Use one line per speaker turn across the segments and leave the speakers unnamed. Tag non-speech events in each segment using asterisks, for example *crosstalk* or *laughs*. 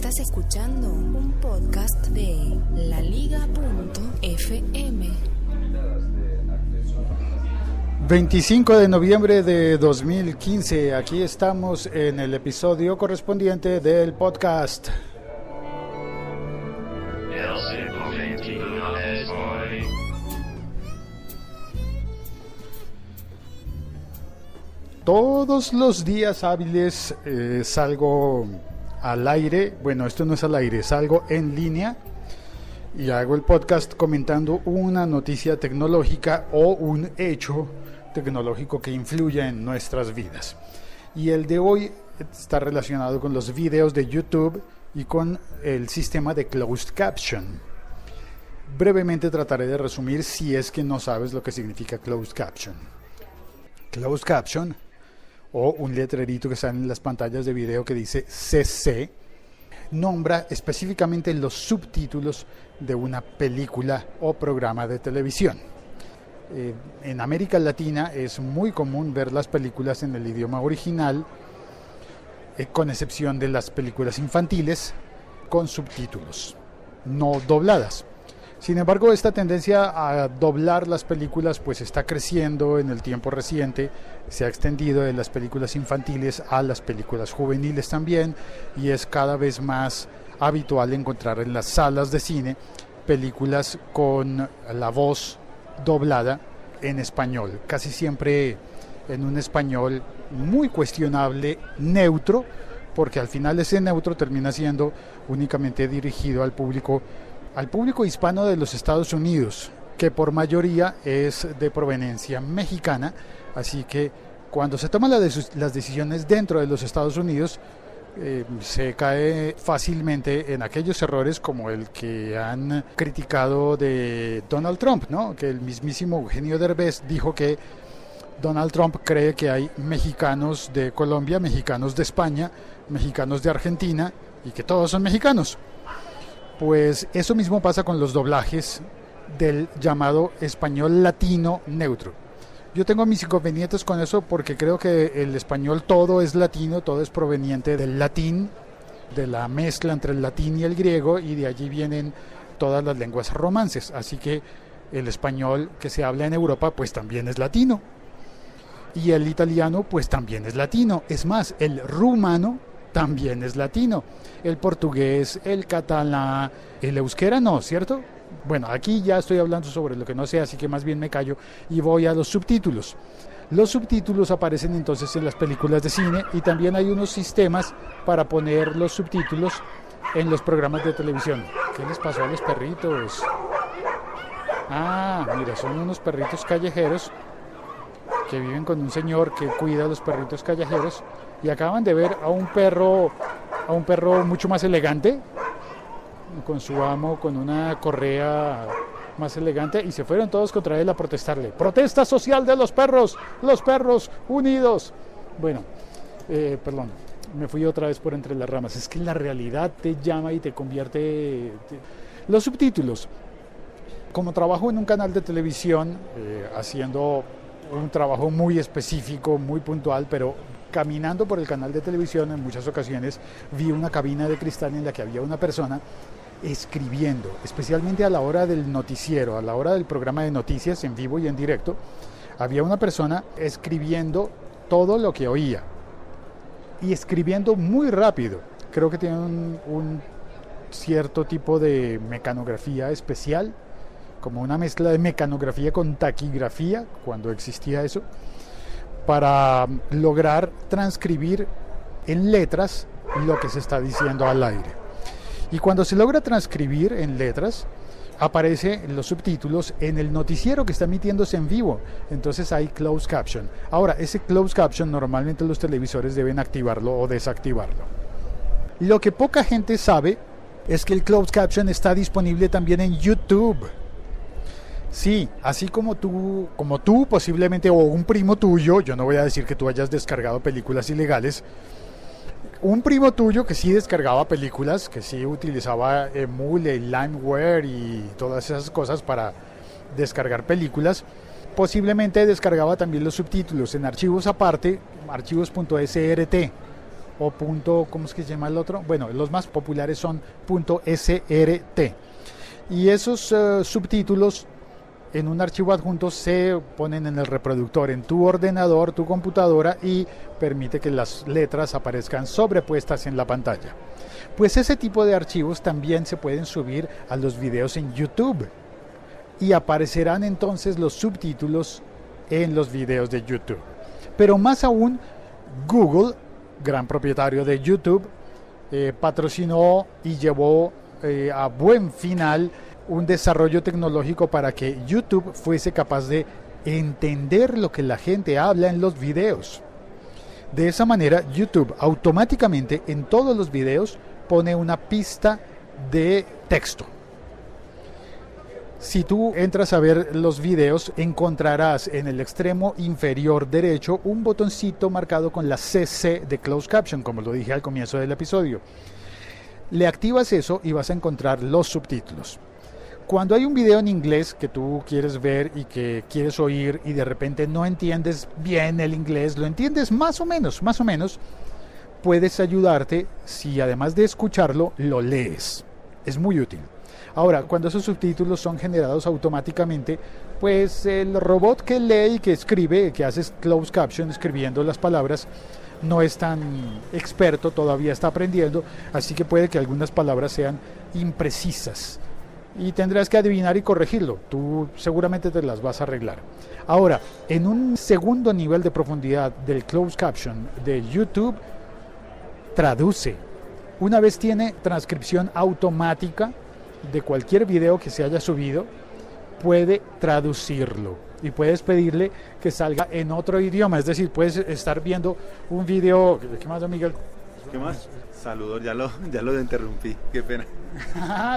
Estás escuchando un podcast de laliga.fm.
25 de noviembre de 2015, aquí estamos en el episodio correspondiente del podcast. Todos los días hábiles eh, salgo al aire, bueno, esto no es al aire, salgo en línea y hago el podcast comentando una noticia tecnológica o un hecho tecnológico que influya en nuestras vidas. Y el de hoy está relacionado con los videos de YouTube y con el sistema de closed caption. Brevemente trataré de resumir si es que no sabes lo que significa closed caption. Closed caption o un letrerito que sale en las pantallas de video que dice CC nombra específicamente los subtítulos de una película o programa de televisión. Eh, en América Latina es muy común ver las películas en el idioma original, eh, con excepción de las películas infantiles, con subtítulos, no dobladas. Sin embargo, esta tendencia a doblar las películas pues está creciendo en el tiempo reciente, se ha extendido de las películas infantiles a las películas juveniles también y es cada vez más habitual encontrar en las salas de cine películas con la voz doblada en español, casi siempre en un español muy cuestionable, neutro, porque al final ese neutro termina siendo únicamente dirigido al público al público hispano de los Estados Unidos, que por mayoría es de proveniencia mexicana, así que cuando se toman las decisiones dentro de los Estados Unidos, eh, se cae fácilmente en aquellos errores como el que han criticado de Donald Trump, ¿no? que el mismísimo Eugenio Derbez dijo que Donald Trump cree que hay mexicanos de Colombia, mexicanos de España, mexicanos de Argentina y que todos son mexicanos. Pues eso mismo pasa con los doblajes del llamado español latino neutro. Yo tengo mis inconvenientes con eso porque creo que el español todo es latino, todo es proveniente del latín, de la mezcla entre el latín y el griego y de allí vienen todas las lenguas romances. Así que el español que se habla en Europa pues también es latino. Y el italiano pues también es latino. Es más, el rumano también es latino. El portugués, el catalán, el euskera no, ¿cierto? Bueno, aquí ya estoy hablando sobre lo que no sé, así que más bien me callo y voy a los subtítulos. Los subtítulos aparecen entonces en las películas de cine y también hay unos sistemas para poner los subtítulos en los programas de televisión. ¿Qué les pasó a los perritos? Ah, mira, son unos perritos callejeros que viven con un señor que cuida a los perritos callejeros y acaban de ver a un perro a un perro mucho más elegante con su amo con una correa más elegante y se fueron todos contra él a protestarle. Protesta social de los perros, los perros unidos. Bueno, eh, perdón, me fui otra vez por entre las ramas. Es que la realidad te llama y te convierte... Los subtítulos. Como trabajo en un canal de televisión, eh, haciendo un trabajo muy específico, muy puntual, pero caminando por el canal de televisión en muchas ocasiones vi una cabina de cristal en la que había una persona escribiendo, especialmente a la hora del noticiero, a la hora del programa de noticias en vivo y en directo, había una persona escribiendo todo lo que oía y escribiendo muy rápido. Creo que tiene un, cierto tipo de mecanografía especial, como una mezcla de mecanografía con taquigrafía, cuando existía eso para lograr transcribir en letras lo que se está diciendo al aire. Y cuando se logra transcribir en letras, aparecen los subtítulos en el noticiero que está emitiéndose en vivo. Entonces hay closed caption. Ahora, ese closed caption normalmente los televisores deben activarlo o desactivarlo. Lo que poca gente sabe es que el closed caption está disponible también en YouTube. Sí, así como tú, como tú posiblemente o un primo tuyo, yo no voy a decir que tú hayas descargado películas ilegales, un primo tuyo que sí descargaba películas, que sí utilizaba Emule, Limeware y todas esas cosas para descargar películas, posiblemente descargaba también los subtítulos en archivos aparte, archivos.srt o punto, ¿cómo es que se llama el otro? Bueno, los más populares son .srt. Y esos eh, subtítulos en un archivo adjunto se ponen en el reproductor, en tu ordenador, tu computadora y permite que las letras aparezcan sobrepuestas en la pantalla. Pues ese tipo de archivos también se pueden subir a los videos en YouTube y aparecerán entonces los subtítulos en los videos de YouTube. Pero más aún, Google, gran propietario de YouTube, eh, patrocinó y llevó eh, a buen final un desarrollo tecnológico para que YouTube fuese capaz de entender lo que la gente habla en los videos. De esa manera, YouTube automáticamente en todos los videos pone una pista de texto. Si tú entras a ver los videos, encontrarás en el extremo inferior derecho un botoncito marcado con la CC de Closed Caption, como lo dije al comienzo del episodio. Le activas eso y vas a encontrar los subtítulos. Cuando hay un video en inglés que tú quieres ver y que quieres oír y de repente no entiendes bien el inglés, lo entiendes más o menos, más o menos, puedes ayudarte si además de escucharlo, lo lees. Es muy útil. Ahora, cuando esos subtítulos son generados automáticamente, pues el robot que lee y que escribe, que hace closed caption escribiendo las palabras, no es tan experto, todavía está aprendiendo, así que puede que algunas palabras sean imprecisas y tendrás que adivinar y corregirlo. Tú seguramente te las vas a arreglar. Ahora, en un segundo nivel de profundidad del closed caption de YouTube, traduce. Una vez tiene transcripción automática de cualquier video que se haya subido, puede traducirlo y puedes pedirle que salga en otro idioma. Es decir, puedes estar viendo un video. ¿Qué más, Miguel?
¿Qué más? Saludos, ya lo, ya lo interrumpí, qué pena.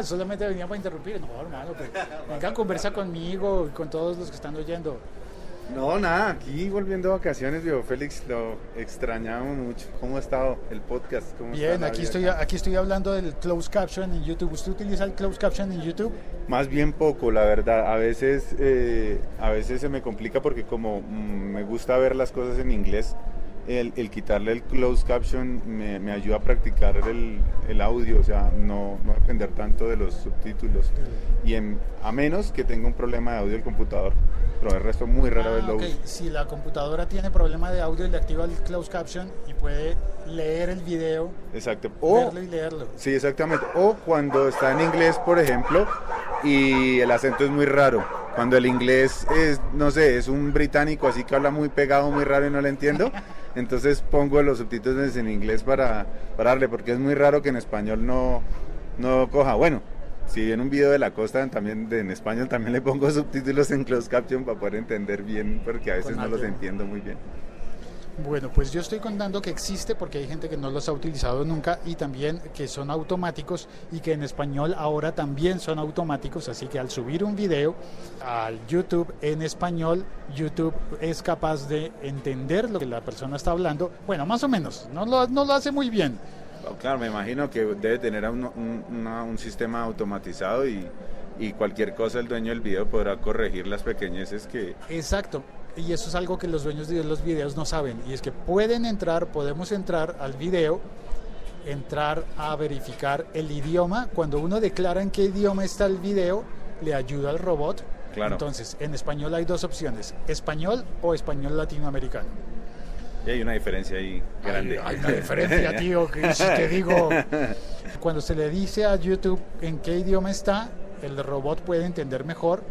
Solamente venía para interrumpir. No, hermano, pues, venga a conversar conmigo y con todos los que están oyendo.
No, nada, aquí volviendo a vacaciones, viejo Félix, lo extrañamos mucho. ¿Cómo ha estado el podcast?
Bien, aquí estoy, aquí estoy hablando del closed caption en YouTube. ¿Usted utiliza el closed caption en YouTube?
Más bien poco, la verdad. A veces, eh, a veces se me complica porque como mm, me gusta ver las cosas en inglés, el, quitarle el closed caption me, ayuda a practicar el, audio, o sea, no, no, depender tanto de los subtítulos. Y a menos que tenga un problema de audio el computador, pero el resto muy rara vez lo
ah, uso. Si la computadora tiene problema de audio, le activa el closed caption y puede leer el video,
Exacto.
verlo y leerlo.
Sí, exactamente. O cuando está en inglés, por ejemplo, y el acento es muy raro. Cuando el inglés es, no sé, es un británico así que habla muy pegado, muy raro y no le entiendo. *laughs* Entonces pongo los subtítulos en inglés para, darle, porque es muy raro que en español no, no coja. Bueno, si en un video de la costa también en español también le pongo *laughs* subtítulos en closed caption para poder entender bien, porque a veces no los entiendo muy bien.
Bueno, pues yo estoy contando que existe porque hay gente que no los ha utilizado nunca y también que son automáticos y que en español ahora también son automáticos, así que al subir un video al YouTube en español, YouTube es capaz de entender lo que la persona está hablando, bueno, más o menos, no lo, no lo hace muy bien.
Claro, me imagino que debe tener un, un, sistema automatizado y, y cualquier cosa el dueño del video podrá corregir las pequeñeces que...
Exacto, y eso es algo que los dueños de los videos no saben, y es que pueden entrar, podemos entrar al video, entrar a verificar el idioma, cuando uno declara en qué idioma está el video, le ayuda al robot. Claro. Entonces, en español hay dos opciones, español o español latinoamericano.
Y hay una diferencia ahí grande.
Hay, una diferencia, *laughs* tío, que si te digo, cuando se le dice a YouTube en qué idioma está, el robot puede entender mejor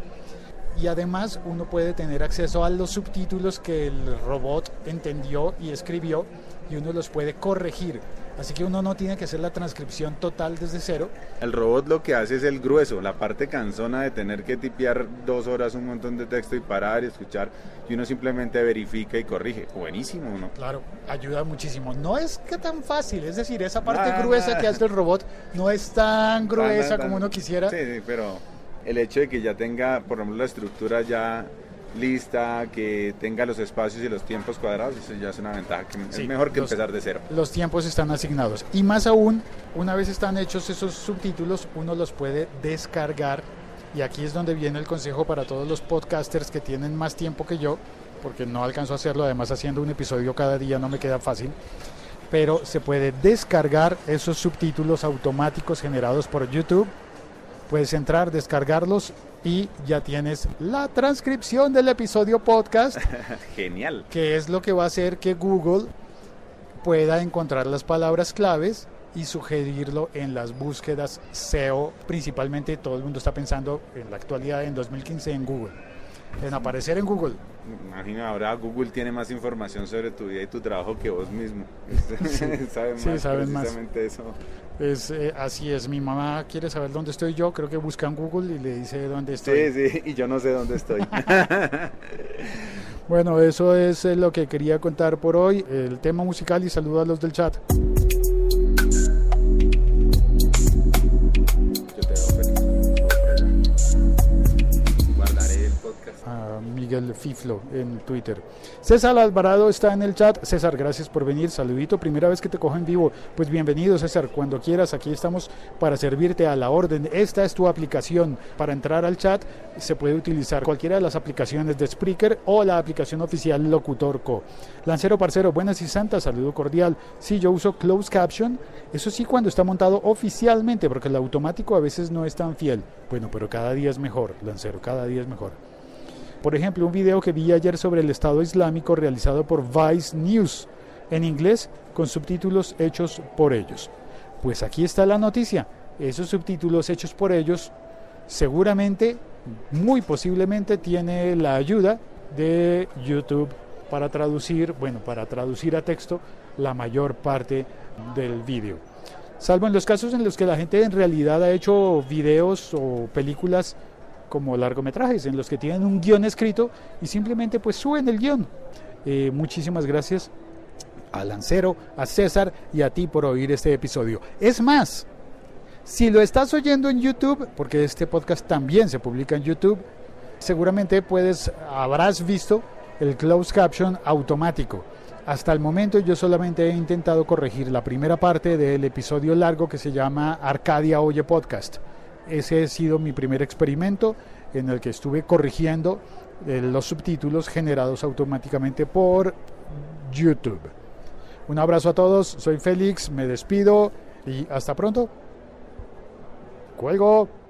y además uno puede tener acceso a los subtítulos que el robot entendió y escribió y uno los puede corregir. Así que uno no tiene que hacer la transcripción total desde cero.
El robot lo que hace es el grueso, la parte cansona de tener que tipear dos horas un montón de texto y parar y escuchar y uno simplemente verifica y corrige. Buenísimo, ¿no?
Claro, ayuda muchísimo. No es que tan fácil, es decir, esa parte gruesa que hace el robot no es tan gruesa como uno quisiera.
Sí, sí, pero el hecho de que ya tenga, por ejemplo, la estructura ya lista, que tenga los espacios y los tiempos cuadrados, eso ya es una ventaja, que es mejor que empezar de cero.
Los tiempos están asignados. Y más aún, una vez están hechos esos subtítulos, uno los puede descargar. Y aquí es donde viene el consejo para todos los podcasters que tienen más tiempo que yo, porque no alcanzo a hacerlo, además haciendo un episodio cada día no me queda fácil. pero se puede descargar esos subtítulos automáticos generados por YouTube. Puedes entrar, descargarlos y ya tienes la transcripción del episodio podcast, *laughs*
Genial.
que es lo que va a hacer que Google pueda encontrar las palabras claves y sugerirlo en las búsquedas SEO. Principalmente todo el mundo está pensando en la actualidad, en 2015, en Google, en aparecer en Google.
Imagino ahora Google tiene más información sobre tu vida y tu trabajo que vos mismo. *laughs* *laughs* saben
Sí,
más
saben más.
precisamente eso.
Es, eh, así es, mi mamá quiere saber dónde estoy yo, creo que busca en Google y le dice dónde estoy.
Sí, sí, y yo no sé dónde estoy. *laughs*
Bueno, eso es eh, lo que quería contar por hoy, el tema musical y saludo a los del chat. Miguel Fiflo en Twitter. César Alvarado está en el chat. César, gracias por venir. Saludito, primera vez que te cojo en vivo. Pues bienvenido, César. Cuando quieras, aquí estamos para servirte a la orden. Esta es tu aplicación. Para entrar al chat se puede utilizar cualquiera de las aplicaciones de Spreaker o la aplicación oficial Locutor Co. Lancero Parcero, buenas y santas, saludo cordial. Sí, yo uso Closed Caption. Eso sí, cuando está montado oficialmente, porque el automático a veces no es tan fiel. Bueno, pero cada día es mejor, Lancero, cada día es mejor. Por ejemplo, un video que vi ayer sobre el Estado Islámico realizado por Vice News en inglés con subtítulos hechos por ellos. Pues aquí está la noticia. Esos subtítulos hechos por ellos seguramente, muy posiblemente, tiene la ayuda de YouTube para traducir, bueno, para traducir a texto la mayor parte del vídeo. Salvo en los casos en los que la gente en realidad ha hecho videos o películas como largometrajes en los que tienen un guion escrito y simplemente pues suben el guion. Eh, muchísimas gracias a Lancero, a César y a ti por oír este episodio. Es más, si lo estás oyendo en YouTube, porque este podcast también se publica en YouTube, seguramente puedes, habrás visto el closed caption automático. Hasta el momento yo solamente he intentado corregir la primera parte del episodio largo que se llama Arcadia Oye Podcast. Ese ha sido mi primer experimento en el que estuve corrigiendo eh, los subtítulos generados automáticamente por YouTube. Un abrazo a todos, soy Félix, me despido y hasta pronto. Cuelgo.